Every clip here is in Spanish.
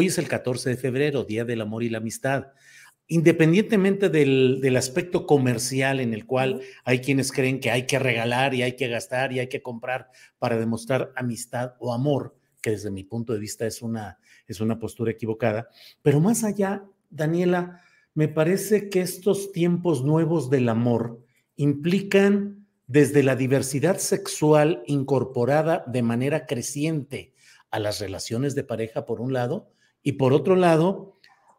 Hoy es el 14 de febrero, Día del Amor y la Amistad. Independientemente del, del, aspecto comercial en el cual hay quienes creen que hay que regalar y hay que gastar y hay que comprar para demostrar amistad o amor, que desde mi punto de vista es una, es una postura equivocada. Pero más allá, Daniela, me parece que estos tiempos nuevos del amor implican desde la diversidad sexual incorporada de manera creciente a las relaciones de pareja, por un lado, y por otro lado,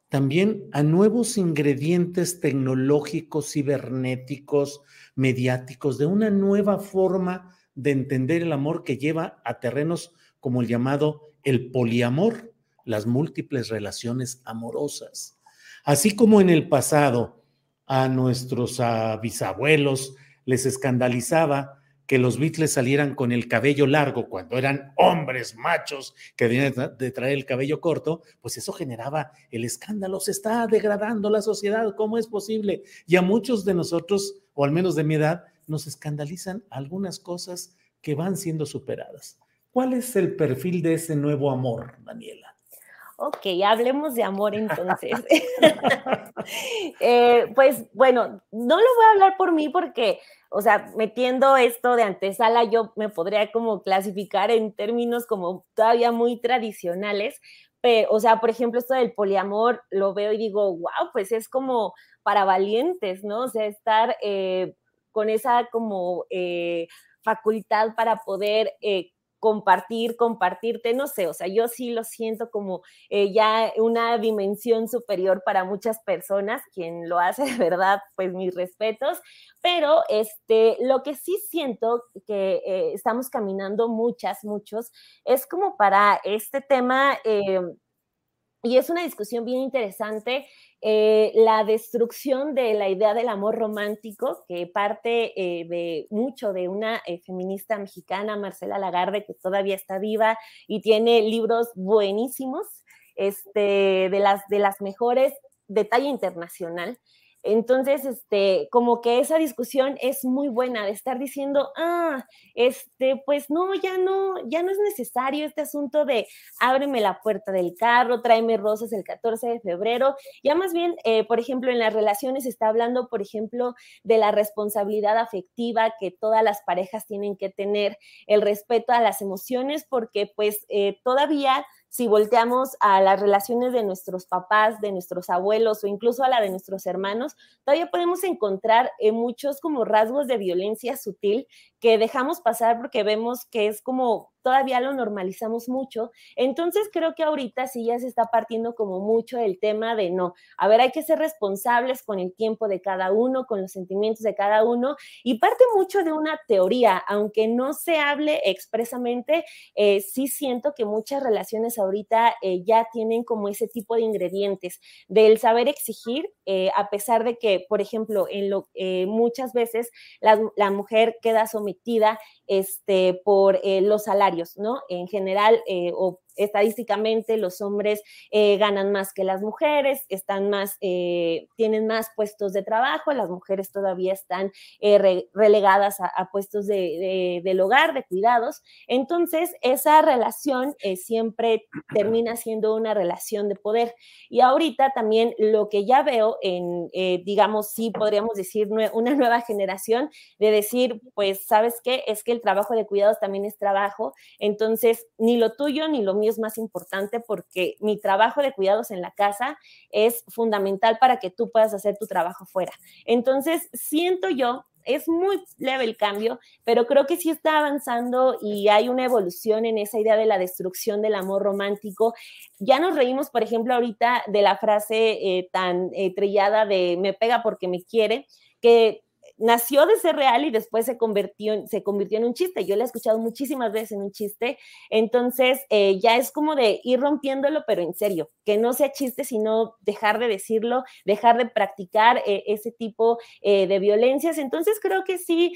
también a nuevos ingredientes tecnológicos, cibernéticos, mediáticos, de una nueva forma de entender el amor que lleva a terrenos como el llamado el poliamor, las múltiples relaciones amorosas. Así como en el pasado a nuestros a bisabuelos les escandalizaba que los Beatles salieran con el cabello largo cuando eran hombres machos que debían de traer el cabello corto, pues eso generaba el escándalo. Se está degradando la sociedad, ¿cómo es posible? Y a muchos de nosotros, o al menos de mi edad, nos escandalizan algunas cosas que van siendo superadas. ¿Cuál es el perfil de ese nuevo amor, Daniela? Ok, hablemos de amor entonces. eh, pues bueno, no lo voy a hablar por mí porque, o sea, metiendo esto de antesala, yo me podría como clasificar en términos como todavía muy tradicionales. O sea, por ejemplo, esto del poliamor lo veo y digo, wow, pues es como para valientes, ¿no? O sea, estar eh, con esa como eh, facultad para poder compartir, compartirte, no sé, o sea, yo sí lo siento como eh, ya una dimensión superior para muchas personas, quien lo hace de verdad, pues mis respetos, pero este, lo que sí siento que eh, estamos caminando muchas, muchos, es como para este tema, eh, y es una discusión bien interesante, eh, la destrucción de la idea del amor romántico, que parte eh, de mucho de una eh, feminista mexicana, Marcela Lagarde, que todavía está viva y tiene libros buenísimos, este, de, las, de las mejores de talla internacional. Entonces, este, como que esa discusión es muy buena de estar diciendo, ah, este, pues no, ya no, ya no es necesario este asunto de ábreme la puerta del carro, tráeme rosas el 14 de febrero. Ya más bien, eh, por ejemplo, en las relaciones está hablando, por ejemplo, de la responsabilidad afectiva que todas las parejas tienen que tener, el respeto a las emociones, porque pues eh, todavía si volteamos a las relaciones de nuestros papás, de nuestros abuelos o incluso a la de nuestros hermanos, todavía podemos encontrar eh, muchos como rasgos de violencia sutil que dejamos pasar porque vemos que es como todavía lo normalizamos mucho. Entonces creo que ahorita sí ya se está partiendo como mucho el tema de no, a ver, hay que ser responsables con el tiempo de cada uno, con los sentimientos de cada uno y parte mucho de una teoría, aunque no se hable expresamente, eh, sí siento que muchas relaciones ahorita eh, ya tienen como ese tipo de ingredientes del saber exigir, eh, a pesar de que, por ejemplo, en lo, muchas veces la, la mujer queda sometida este, por eh, los salarios, ¿no? En general, eh, o estadísticamente los hombres eh, ganan más que las mujeres, están más, eh, tienen más puestos de trabajo, las mujeres todavía están eh, relegadas a, puestos de, del hogar, de cuidados. Entonces, esa relación siempre termina siendo una relación de poder. Y ahorita también lo que ya veo en, digamos, sí podríamos decir una nueva generación de decir, pues, ¿sabes qué? Es que el trabajo de cuidados también es trabajo, entonces ni lo tuyo ni lo es más importante porque mi trabajo de cuidados en la casa es fundamental para que tú puedas hacer tu trabajo fuera. Entonces, siento yo es muy leve el cambio, pero creo que sí está avanzando y hay una evolución en esa idea de la destrucción del amor romántico. Ya nos reímos, por ejemplo, ahorita de la frase eh, tan eh, trillada de me pega porque me quiere, que nació de ser real y después se convirtió, se convirtió en un chiste. Yo lo he escuchado muchísimas veces en un chiste. Entonces, eh, ya es como de ir rompiéndolo, pero en serio, que no sea chiste, sino dejar de decirlo, dejar de practicar eh, ese tipo eh, de violencias. Entonces, creo que sí,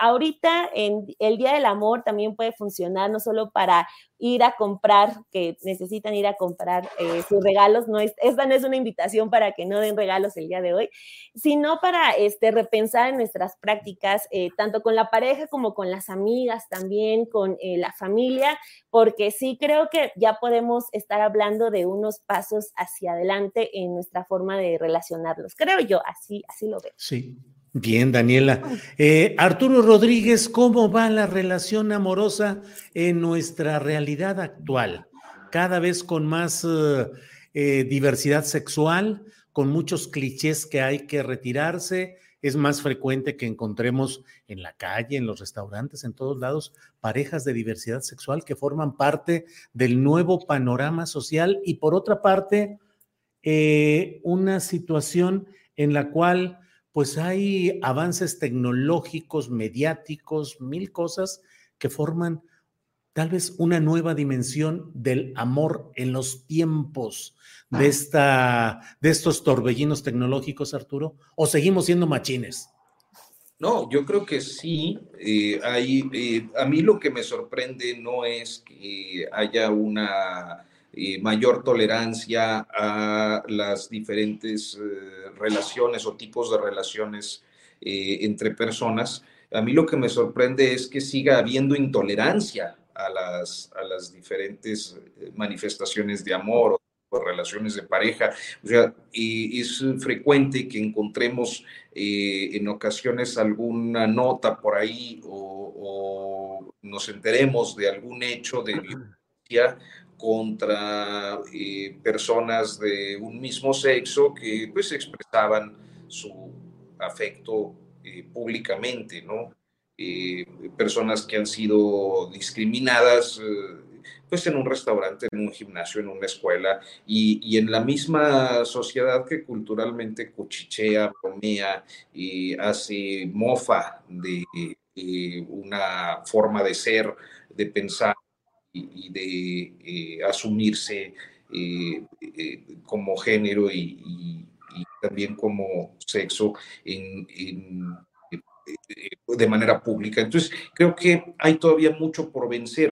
ahorita en el Día del Amor también puede funcionar, no solo para ir a comprar, que necesitan ir a comprar eh, sus regalos. No es, esta no es una invitación para que no den regalos el día de hoy, sino para este, repensar en nuestras prácticas, eh, tanto con la pareja como con las amigas, también con eh, la familia, porque sí creo que ya podemos estar hablando de unos pasos hacia adelante en nuestra forma de relacionarlos. Creo yo, así, así lo veo. Sí, Bien, Daniela. Eh, Arturo Rodríguez, ¿cómo va la relación amorosa en nuestra realidad actual? Cada vez con más eh, eh, diversidad sexual, con muchos clichés que hay que retirarse. Es más frecuente que encontremos en la calle, en los restaurantes, en todos lados, parejas de diversidad sexual que forman parte del nuevo panorama social y por otra parte, una situación en la cual pues hay avances tecnológicos, mediáticos, mil cosas que forman tal vez una nueva dimensión del amor en los tiempos de, esta, de estos torbellinos tecnológicos, Arturo, o seguimos siendo machines. No, yo creo que sí. Eh, hay, eh, a mí lo que me sorprende no es que haya una mayor tolerancia a las diferentes eh, relaciones o tipos de relaciones eh, entre personas. A mí lo que me sorprende es que siga habiendo intolerancia a las, a las diferentes eh, manifestaciones de amor o relaciones de pareja. O sea, y es frecuente que encontremos en ocasiones alguna nota por ahí o, o, nos enteremos de algún hecho de violencia contra eh, personas de un mismo sexo que pues expresaban su afecto eh, públicamente, ¿no? Eh, personas que han sido discriminadas pues en un restaurante, en un gimnasio, en una escuela y, y en la misma sociedad que culturalmente cuchichea, bromea y hace mofa de una forma de ser, de pensar y, de eh, asumirse eh, eh, como género y, también como sexo en, de manera pública. Entonces, creo que hay todavía mucho por vencer.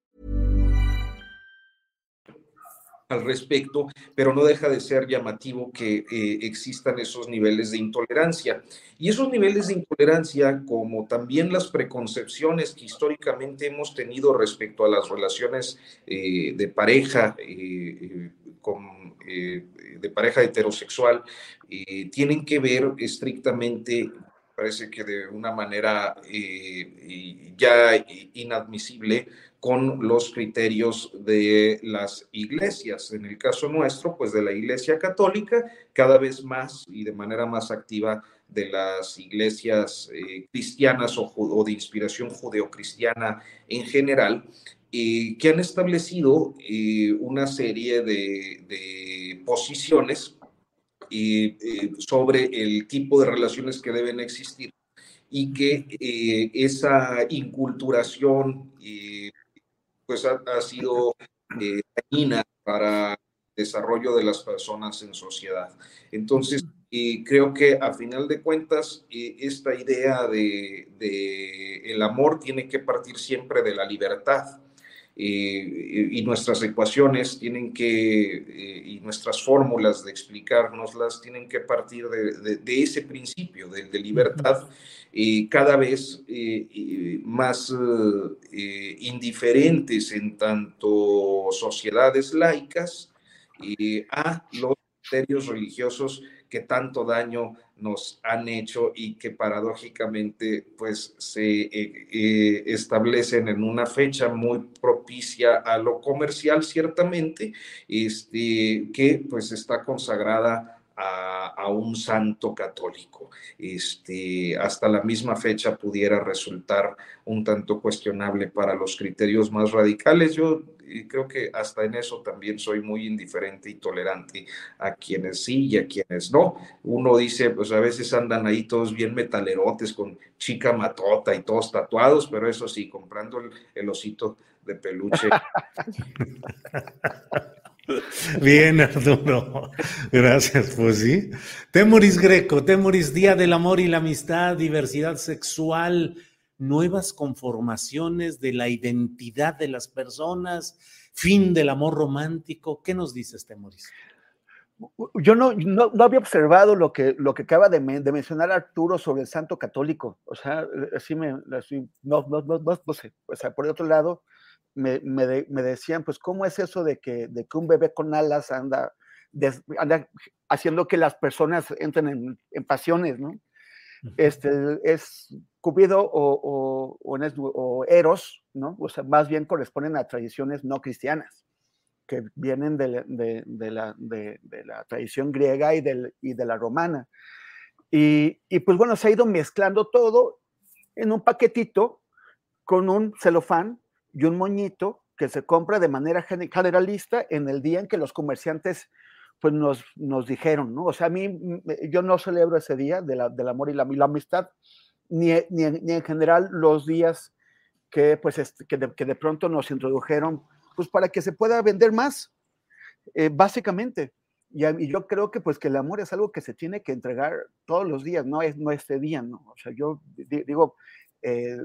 Al respecto, pero no deja de ser llamativo que eh, existan esos niveles de intolerancia. Y esos niveles de intolerancia, como también las preconcepciones que históricamente hemos tenido respecto a las relaciones eh, de pareja, eh, con, de pareja heterosexual, tienen que ver estrictamente parece que de una manera ya inadmisible con los criterios de las iglesias. En el caso nuestro, pues de la Iglesia Católica, cada vez más y de manera más activa de las iglesias eh, cristianas o, de inspiración judeocristiana en general, eh, que han establecido eh, una serie de, de posiciones sobre el tipo de relaciones que deben existir y que esa inculturación pues ha, sido eh, dañina para el desarrollo de las personas en sociedad. Entonces, creo que a final de cuentas, esta idea de, de, el amor tiene que partir siempre de la libertad. y nuestras ecuaciones tienen que, eh, y nuestras fórmulas de explicárnoslas tienen que partir de, de ese principio, de, libertad cada vez eh, más eh, indiferentes en tanto sociedades laicas a los criterios religiosos que tanto daño nos han hecho y que paradójicamente pues se eh, establecen en una fecha muy propicia a lo comercial ciertamente, este, que pues está consagrada a, un santo católico. Este, hasta la misma fecha pudiera resultar un tanto cuestionable para los criterios más radicales. Yo creo que hasta en eso también soy muy indiferente y tolerante a quienes sí y a quienes no. Uno dice, pues a veces andan ahí todos bien metalerotes con chica matota y todos tatuados, pero eso sí, comprando el, el osito de peluche. Bien, Arturo. Gracias, pues sí. Temoris Greco, Temoris, Día del Amor y la Amistad, diversidad sexual, nuevas conformaciones de la identidad de las personas, fin del amor romántico. ¿Qué nos dices, Temoris? Yo no, no, había observado lo que, lo que acaba de, mencionar Arturo sobre el santo católico. O sea, así me, no, no, no, no, sé. O sea, por otro lado, me, me, decían, pues, ¿cómo es eso de que, de que un bebé con alas anda, anda haciendo que las personas entren en, en pasiones, ¿no? Este, es Cupido o, o, o, Eros, ¿no? O sea, más bien corresponden a tradiciones no cristianas, que vienen de, de, de, la, de la, tradición griega y, y de la romana. Y, y, pues bueno, se ha ido mezclando todo en un paquetito con un celofán y un moñito que se compra de manera generalista en el día en que los comerciantes pues nos, nos dijeron, ¿no? O sea, a mí, yo no celebro ese día de la, del amor y la, amistad, ni, ni, ni, en general los días que, pues, este, que, de, que, de, pronto nos introdujeron, pues para que se pueda vender más, eh, básicamente. Y, y, yo creo que, pues, que el amor es algo que se tiene que entregar todos los días, no es no este día, ¿no? O sea, yo digo, eh,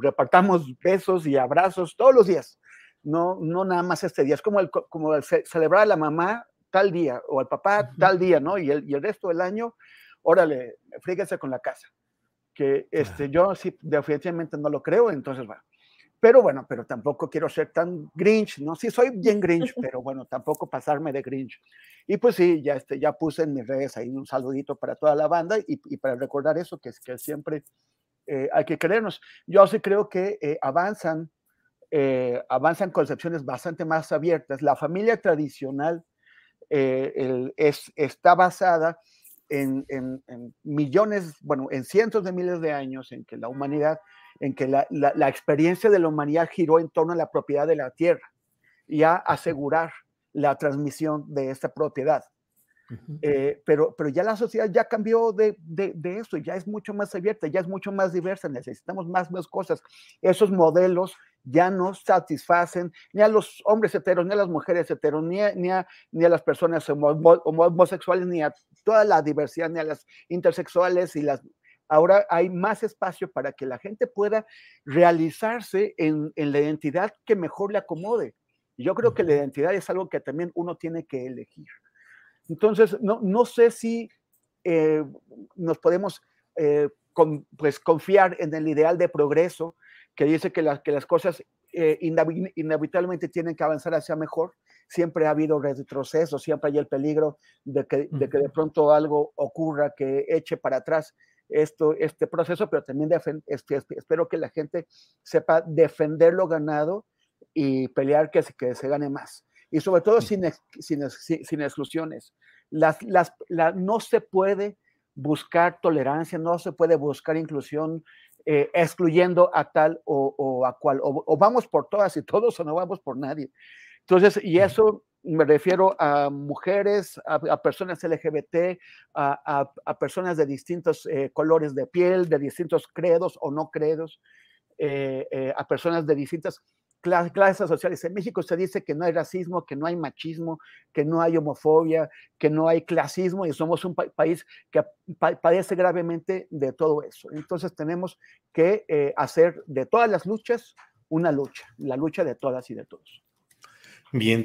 repartamos besos y abrazos todos los días, no, no nada más este día, es como, el, como celebrar a la mamá tal día o al papá tal día, ¿no? Y el, y el resto del año, órale, fríguese con la casa, que este, yo sí definitivamente no lo creo, entonces bueno. Pero bueno, pero tampoco quiero ser tan Grinch, ¿no? Sí, soy bien Grinch, pero bueno, tampoco pasarme de Grinch. Y pues sí, ya, este, ya puse en mis redes ahí un saludito para toda la banda y, y para recordar eso, que, que siempre eh, hay que creernos. Yo sí creo que eh, avanzan, eh, avanzan concepciones bastante más abiertas. La familia tradicional es, está basada en, millones, bueno, en cientos de miles de años en que la humanidad, en que la, la experiencia de la humanidad giró en torno a la propiedad de la tierra y a asegurar la transmisión de esta propiedad. Eh, pero, pero ya la sociedad ya cambió de, de, de, esto, ya es mucho más abierta, ya es mucho más diversa, necesitamos más, más cosas. Esos modelos ya no satisfacen ni a los hombres heteros, ni a las mujeres heteros, ni a, ni a, ni a las personas homosexuales, ni a toda la diversidad, ni a las intersexuales y las... Ahora hay más espacio para que la gente pueda realizarse en, en la identidad que mejor le acomode. Yo creo que la identidad es algo que también uno tiene que elegir. Entonces, no, no sé si eh, nos podemos eh, con, pues, confiar en el ideal de progreso que dice que, que las cosas eh, inevitablemente tienen que avanzar hacia mejor. Siempre ha habido retroceso, siempre hay el peligro de que, de que de pronto algo ocurra que eche para atrás esto, este proceso, pero también este, espero que la gente sepa defender lo ganado y pelear que, que se gane más. Y sobre todo sin, sin, sin exclusiones. Las, las, no se puede buscar tolerancia, no se puede buscar inclusión eh, excluyendo a tal o, a cual, o, vamos por todas y todos o no vamos por nadie. Entonces, y eso me refiero a mujeres, a, personas LGBT, a, personas de distintos eh, colores de piel, de distintos credos o no credos, eh, a personas de distintas clases sociales. En México se dice que no hay racismo, que no hay machismo, que no hay homofobia, que no hay clasismo y somos un país que padece gravemente de todo eso. Entonces tenemos que eh, hacer de todas las luchas una lucha, la lucha de todas y de todos. Bien,